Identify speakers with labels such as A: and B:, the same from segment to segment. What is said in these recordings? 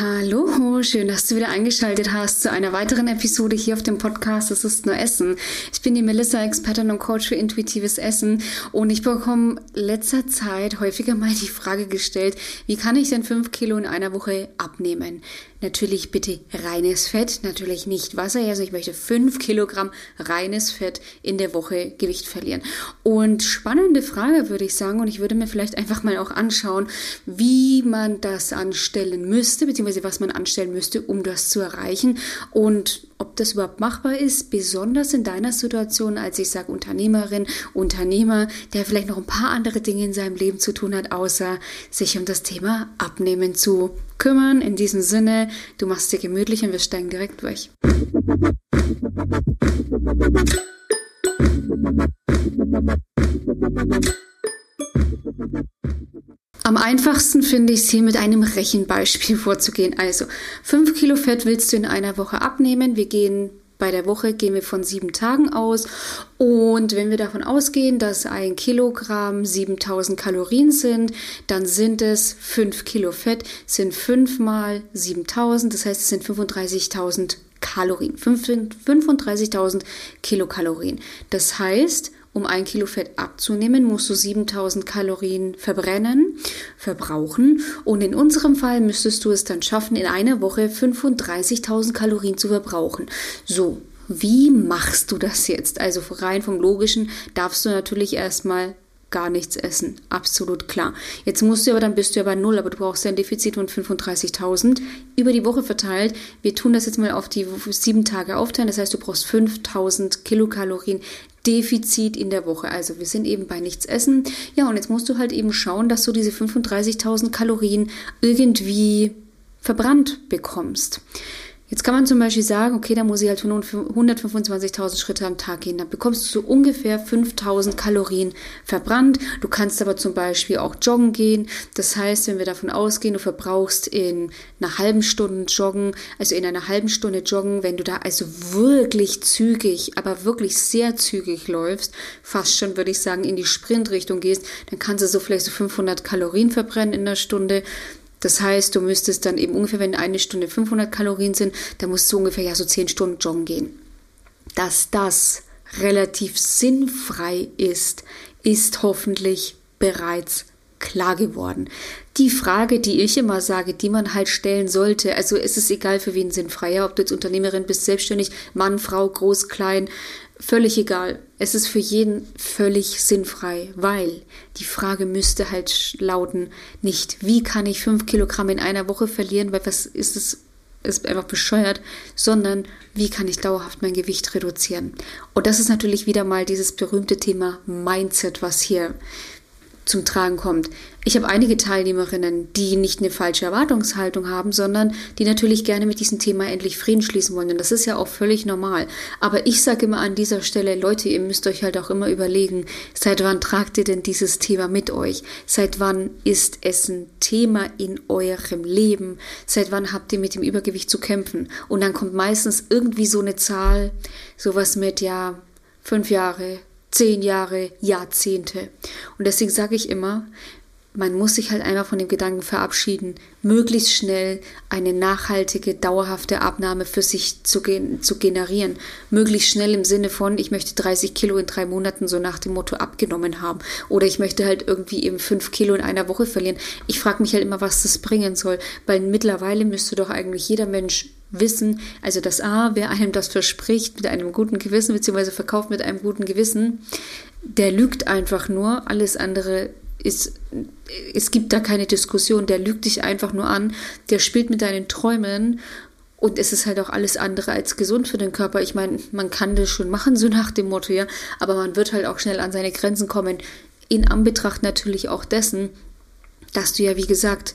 A: Hallo, schön, dass du wieder eingeschaltet hast zu einer weiteren Episode hier auf dem Podcast Es ist nur Essen. Ich bin die Melissa, Expertin und Coach für intuitives Essen und ich bekomme letzter Zeit häufiger mal die Frage gestellt, wie kann ich denn fünf Kilo in einer Woche abnehmen? Natürlich bitte reines Fett, natürlich nicht Wasser. Also ich möchte fünf Kilogramm reines Fett in der Woche Gewicht verlieren. Und spannende Frage würde ich sagen. Und ich würde mir vielleicht einfach mal auch anschauen, wie man das anstellen müsste, beziehungsweise was man anstellen müsste, um das zu erreichen. Und ob das überhaupt machbar ist, besonders in deiner Situation, als ich sage Unternehmerin, Unternehmer, der vielleicht noch ein paar andere Dinge in seinem Leben zu tun hat, außer sich um das Thema Abnehmen zu kümmern. In diesem Sinne, du machst dir gemütlich und wir steigen direkt durch. Am einfachsten finde ich es hier mit einem Rechenbeispiel vorzugehen. Also 5 Kilo Fett willst du in einer Woche abnehmen. Wir gehen bei der Woche gehen wir von sieben Tagen aus. Und wenn wir davon ausgehen, dass ein Kilogramm 7000 Kalorien sind, dann sind es 5 Kilo Fett, sind 5 mal 7000, das heißt, es sind 35.000 Kalorien. 35.000 Kilokalorien. Das heißt, um ein Kilo Fett abzunehmen, musst du 7000 Kalorien verbrennen, verbrauchen. Und in unserem Fall müsstest du es dann schaffen, in einer Woche 35.000 Kalorien zu verbrauchen. So, wie machst du das jetzt? Also rein vom Logischen darfst du natürlich erstmal gar nichts essen. Absolut klar. Jetzt musst du aber, dann bist du ja bei Null, aber du brauchst ja ein Defizit von 35.000 über die Woche verteilt. Wir tun das jetzt mal auf die sieben Tage aufteilen. Das heißt, du brauchst 5.000 Kilokalorien Defizit in der Woche. Also wir sind eben bei nichts essen. Ja, und jetzt musst du halt eben schauen, dass du diese 35.000 Kalorien irgendwie verbrannt bekommst. Jetzt kann man zum Beispiel sagen, okay, da muss ich halt 125.000 Schritte am Tag gehen. Dann bekommst du so ungefähr 5.000 Kalorien verbrannt. Du kannst aber zum Beispiel auch joggen gehen. Das heißt, wenn wir davon ausgehen, du verbrauchst in einer halben Stunde joggen, also in einer halben Stunde joggen, wenn du da also wirklich zügig, aber wirklich sehr zügig läufst, fast schon würde ich sagen, in die Sprintrichtung gehst, dann kannst du so vielleicht so 500 Kalorien verbrennen in der Stunde. Das heißt, du müsstest dann eben ungefähr, wenn eine Stunde 500 Kalorien sind, dann musst du ungefähr ja so 10 Stunden joggen gehen. Dass das relativ sinnfrei ist, ist hoffentlich bereits klar geworden. Die Frage, die ich immer sage, die man halt stellen sollte, also es ist egal für wen sinnfrei, ob du jetzt Unternehmerin bist, selbstständig, Mann, Frau, groß, klein, völlig egal. Es ist für jeden völlig sinnfrei, weil die Frage müsste halt lauten, nicht wie kann ich fünf Kilogramm in einer Woche verlieren, weil was ist es, ist einfach bescheuert, sondern wie kann ich dauerhaft mein Gewicht reduzieren? Und das ist natürlich wieder mal dieses berühmte Thema Mindset, was hier zum Tragen kommt. Ich habe einige Teilnehmerinnen, die nicht eine falsche Erwartungshaltung haben, sondern die natürlich gerne mit diesem Thema endlich Frieden schließen wollen. Und das ist ja auch völlig normal. Aber ich sage immer an dieser Stelle, Leute, ihr müsst euch halt auch immer überlegen, seit wann tragt ihr denn dieses Thema mit euch? Seit wann ist es ein Thema in eurem Leben? Seit wann habt ihr mit dem Übergewicht zu kämpfen? Und dann kommt meistens irgendwie so eine Zahl, sowas mit, ja, fünf Jahre, zehn Jahre, Jahrzehnte. Und deswegen sage ich immer, man muss sich halt einfach von dem Gedanken verabschieden, möglichst schnell eine nachhaltige, dauerhafte Abnahme für sich zu, gen zu generieren. Möglichst schnell im Sinne von, ich möchte 30 Kilo in drei Monaten so nach dem Motto abgenommen haben. Oder ich möchte halt irgendwie eben fünf Kilo in einer Woche verlieren. Ich frage mich halt immer, was das bringen soll. Weil mittlerweile müsste doch eigentlich jeder Mensch wissen, also das A, wer einem das verspricht mit einem guten Gewissen, beziehungsweise verkauft mit einem guten Gewissen, der lügt einfach nur, alles andere ist, es gibt da keine Diskussion, der lügt dich einfach nur an, der spielt mit deinen Träumen und es ist halt auch alles andere als gesund für den Körper. Ich meine, man kann das schon machen, so nach dem Motto, ja, aber man wird halt auch schnell an seine Grenzen kommen. In Anbetracht natürlich auch dessen, dass du ja, wie gesagt,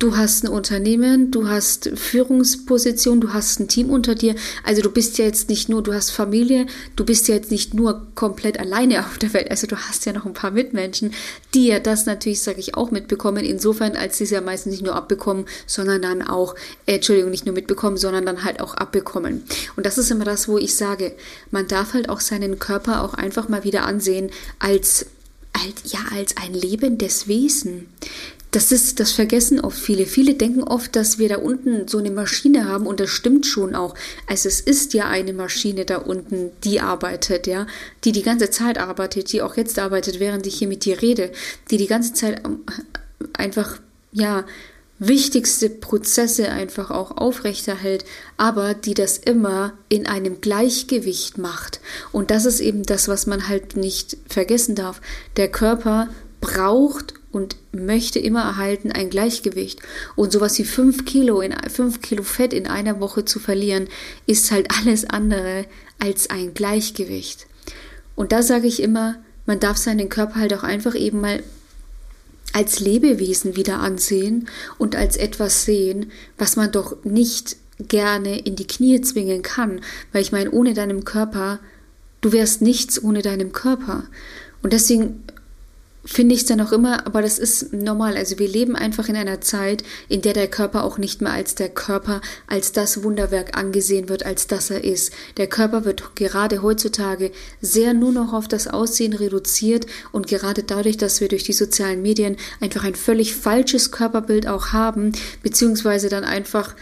A: Du hast ein Unternehmen, du hast Führungsposition, du hast ein Team unter dir. Also du bist ja jetzt nicht nur, du hast Familie, du bist ja jetzt nicht nur komplett alleine auf der Welt. Also du hast ja noch ein paar Mitmenschen, die ja das natürlich, sage ich, auch mitbekommen. Insofern, als sie es ja meistens nicht nur abbekommen, sondern dann auch, äh, Entschuldigung, nicht nur mitbekommen, sondern dann halt auch abbekommen. Und das ist immer das, wo ich sage, man darf halt auch seinen Körper auch einfach mal wieder ansehen als als, ja, als ein lebendes Wesen. Das ist, das vergessen oft viele. Viele denken oft, dass wir da unten so eine Maschine haben und das stimmt schon auch. Also es ist ja eine Maschine da unten, die arbeitet, ja, die die ganze Zeit arbeitet, die auch jetzt arbeitet, während ich hier mit dir rede, die die ganze Zeit einfach, ja, wichtigste Prozesse einfach auch aufrechterhält, aber die das immer in einem Gleichgewicht macht. Und das ist eben das, was man halt nicht vergessen darf. Der Körper braucht und möchte immer erhalten ein Gleichgewicht. Und sowas wie fünf Kilo, in, fünf Kilo Fett in einer Woche zu verlieren, ist halt alles andere als ein Gleichgewicht. Und da sage ich immer, man darf seinen Körper halt auch einfach eben mal als Lebewesen wieder ansehen und als etwas sehen, was man doch nicht gerne in die Knie zwingen kann, weil ich meine, ohne deinem Körper, du wärst nichts ohne deinem Körper. Und deswegen finde ich dann auch immer, aber das ist normal. Also wir leben einfach in einer Zeit, in der der Körper auch nicht mehr als der Körper, als das Wunderwerk angesehen wird, als das er ist. Der Körper wird gerade heutzutage sehr nur noch auf das Aussehen reduziert und gerade dadurch, dass wir durch die sozialen Medien einfach ein völlig falsches Körperbild auch haben, beziehungsweise dann einfach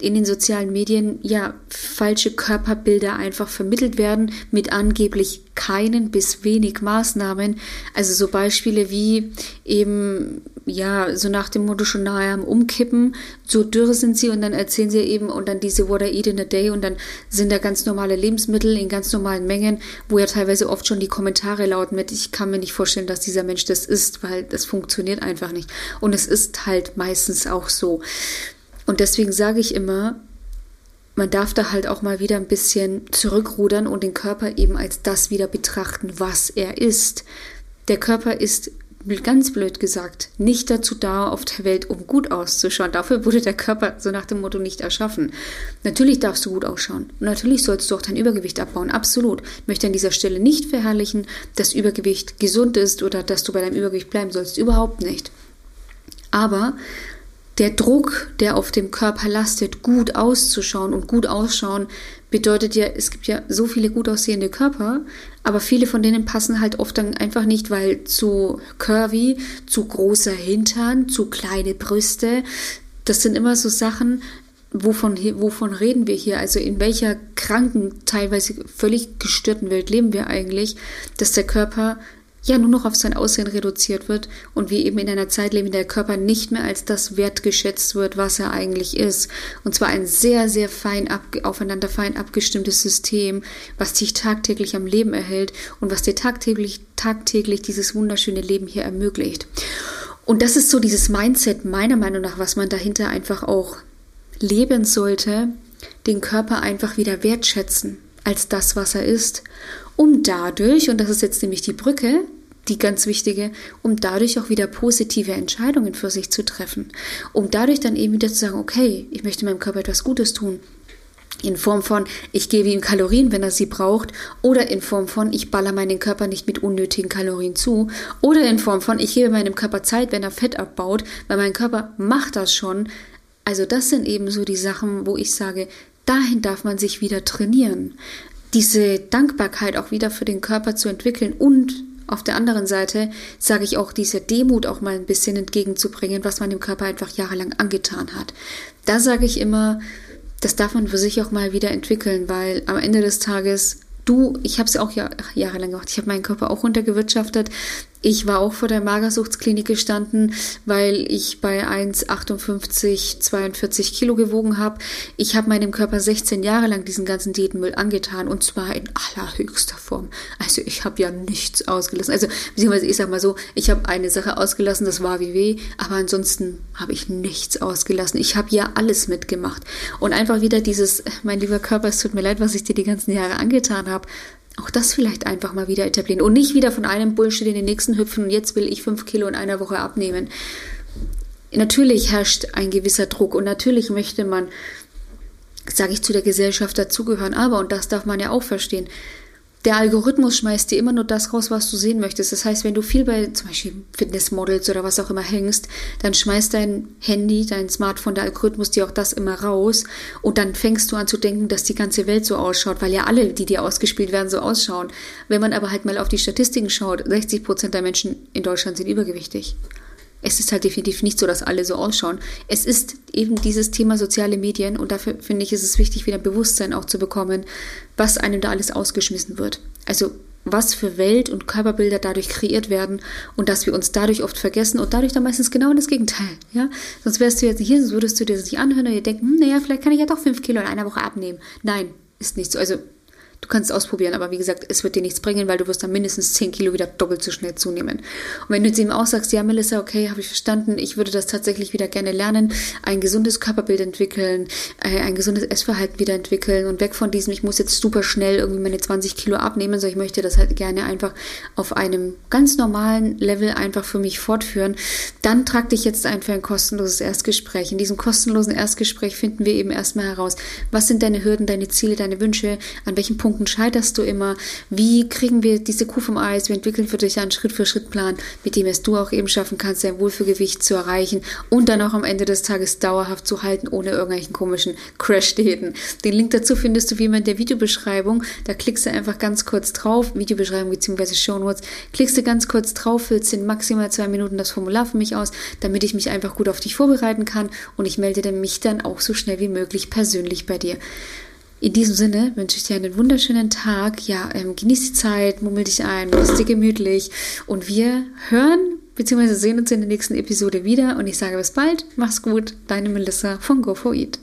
A: in den sozialen Medien ja falsche Körperbilder einfach vermittelt werden mit angeblich keinen bis wenig Maßnahmen. Also so Beispiele wie eben ja so nach dem Motto schon nahe am Umkippen, so dürr sind sie und dann erzählen sie eben und dann diese What I Eat in a Day und dann sind da ganz normale Lebensmittel in ganz normalen Mengen, wo ja teilweise oft schon die Kommentare lauten mit, ich kann mir nicht vorstellen, dass dieser Mensch das isst, weil das funktioniert einfach nicht. Und es ist halt meistens auch so. Und deswegen sage ich immer, man darf da halt auch mal wieder ein bisschen zurückrudern und den Körper eben als das wieder betrachten, was er ist. Der Körper ist ganz blöd gesagt, nicht dazu da auf der Welt, um gut auszuschauen. Dafür wurde der Körper so nach dem Motto nicht erschaffen. Natürlich darfst du gut ausschauen. Und natürlich sollst du auch dein Übergewicht abbauen. Absolut. Ich möchte an dieser Stelle nicht verherrlichen, dass Übergewicht gesund ist oder dass du bei deinem Übergewicht bleiben sollst. Überhaupt nicht. Aber der Druck, der auf dem Körper lastet, gut auszuschauen und gut ausschauen, bedeutet ja, es gibt ja so viele gut aussehende Körper, aber viele von denen passen halt oft dann einfach nicht, weil zu curvy, zu großer Hintern, zu kleine Brüste, das sind immer so Sachen, wovon, wovon reden wir hier? Also in welcher kranken, teilweise völlig gestörten Welt leben wir eigentlich, dass der Körper ja nur noch auf sein Aussehen reduziert wird und wir eben in einer Zeit leben, in der der Körper nicht mehr als das wertgeschätzt wird, was er eigentlich ist. Und zwar ein sehr, sehr fein ab, aufeinander fein abgestimmtes System, was dich tagtäglich am Leben erhält und was dir tagtäglich, tagtäglich dieses wunderschöne Leben hier ermöglicht. Und das ist so dieses Mindset meiner Meinung nach, was man dahinter einfach auch leben sollte, den Körper einfach wieder wertschätzen als das, was er ist um dadurch, und das ist jetzt nämlich die Brücke, die ganz wichtige, um dadurch auch wieder positive Entscheidungen für sich zu treffen. Um dadurch dann eben wieder zu sagen, okay, ich möchte meinem Körper etwas Gutes tun. In Form von, ich gebe ihm Kalorien, wenn er sie braucht, oder in Form von, ich baller meinen Körper nicht mit unnötigen Kalorien zu, oder in Form von, ich gebe meinem Körper Zeit, wenn er Fett abbaut, weil mein Körper macht das schon. Also das sind eben so die Sachen, wo ich sage, dahin darf man sich wieder trainieren diese Dankbarkeit auch wieder für den Körper zu entwickeln und auf der anderen Seite sage ich auch, diese Demut auch mal ein bisschen entgegenzubringen, was man dem Körper einfach jahrelang angetan hat. Da sage ich immer, das darf man für sich auch mal wieder entwickeln, weil am Ende des Tages du, ich habe es auch Jahr, jahrelang gemacht, ich habe meinen Körper auch runtergewirtschaftet. Ich war auch vor der Magersuchtsklinik gestanden, weil ich bei 1,58, 42 Kilo gewogen habe. Ich habe meinem Körper 16 Jahre lang diesen ganzen Diätenmüll angetan und zwar in allerhöchster Form. Also ich habe ja nichts ausgelassen. Also beziehungsweise ich sage mal so, ich habe eine Sache ausgelassen, das war WW, aber ansonsten habe ich nichts ausgelassen. Ich habe ja alles mitgemacht. Und einfach wieder dieses, mein lieber Körper, es tut mir leid, was ich dir die ganzen Jahre angetan habe auch das vielleicht einfach mal wieder etablieren und nicht wieder von einem Bullshit in den nächsten hüpfen und jetzt will ich fünf Kilo in einer Woche abnehmen. Natürlich herrscht ein gewisser Druck und natürlich möchte man, sage ich, zu der Gesellschaft dazugehören, aber, und das darf man ja auch verstehen, der Algorithmus schmeißt dir immer nur das raus, was du sehen möchtest. Das heißt, wenn du viel bei zum Beispiel Fitnessmodels oder was auch immer hängst, dann schmeißt dein Handy, dein Smartphone, der Algorithmus dir auch das immer raus und dann fängst du an zu denken, dass die ganze Welt so ausschaut, weil ja alle, die dir ausgespielt werden, so ausschauen. Wenn man aber halt mal auf die Statistiken schaut, 60 Prozent der Menschen in Deutschland sind übergewichtig. Es ist halt definitiv nicht so, dass alle so ausschauen. Es ist eben dieses Thema soziale Medien und dafür finde ich, ist es wichtig, wieder Bewusstsein auch zu bekommen, was einem da alles ausgeschmissen wird. Also was für Welt- und Körperbilder dadurch kreiert werden und dass wir uns dadurch oft vergessen und dadurch dann meistens genau das Gegenteil. Ja? Sonst wärst du jetzt hier, sonst würdest du dir das nicht anhören und dir denken, hm, naja, vielleicht kann ich ja doch fünf Kilo in einer Woche abnehmen. Nein, ist nicht so. Also Du kannst es ausprobieren, aber wie gesagt, es wird dir nichts bringen, weil du wirst dann mindestens 10 Kilo wieder doppelt so schnell zunehmen. Und wenn du jetzt eben auch sagst, ja, Melissa, okay, habe ich verstanden, ich würde das tatsächlich wieder gerne lernen, ein gesundes Körperbild entwickeln, äh, ein gesundes Essverhalten wieder entwickeln und weg von diesem, ich muss jetzt super schnell irgendwie meine 20 Kilo abnehmen, sondern ich möchte das halt gerne einfach auf einem ganz normalen Level einfach für mich fortführen, dann trag dich jetzt ein für ein kostenloses Erstgespräch. In diesem kostenlosen Erstgespräch finden wir eben erstmal heraus, was sind deine Hürden, deine Ziele, deine Wünsche, an welchen Punkten Punkten scheiterst du immer? Wie kriegen wir diese Kuh vom Eis? Wir entwickeln für dich einen Schritt-für-Schritt-Plan, mit dem es du auch eben schaffen kannst, dein Wohlfühlgewicht zu erreichen und dann auch am Ende des Tages dauerhaft zu halten, ohne irgendwelchen komischen Crash-Diäten. Den Link dazu findest du wie immer in der Videobeschreibung. Da klickst du einfach ganz kurz drauf, Videobeschreibung bzw. Shownotes, klickst du ganz kurz drauf, füllst in maximal zwei Minuten das Formular für mich aus, damit ich mich einfach gut auf dich vorbereiten kann und ich melde mich dann auch so schnell wie möglich persönlich bei dir. In diesem Sinne wünsche ich dir einen wunderschönen Tag. Ja, ähm, genieß die Zeit, mummel dich ein, mach's dir gemütlich. Und wir hören bzw. sehen uns in der nächsten Episode wieder. Und ich sage bis bald. Mach's gut. Deine Melissa von Go4Eat.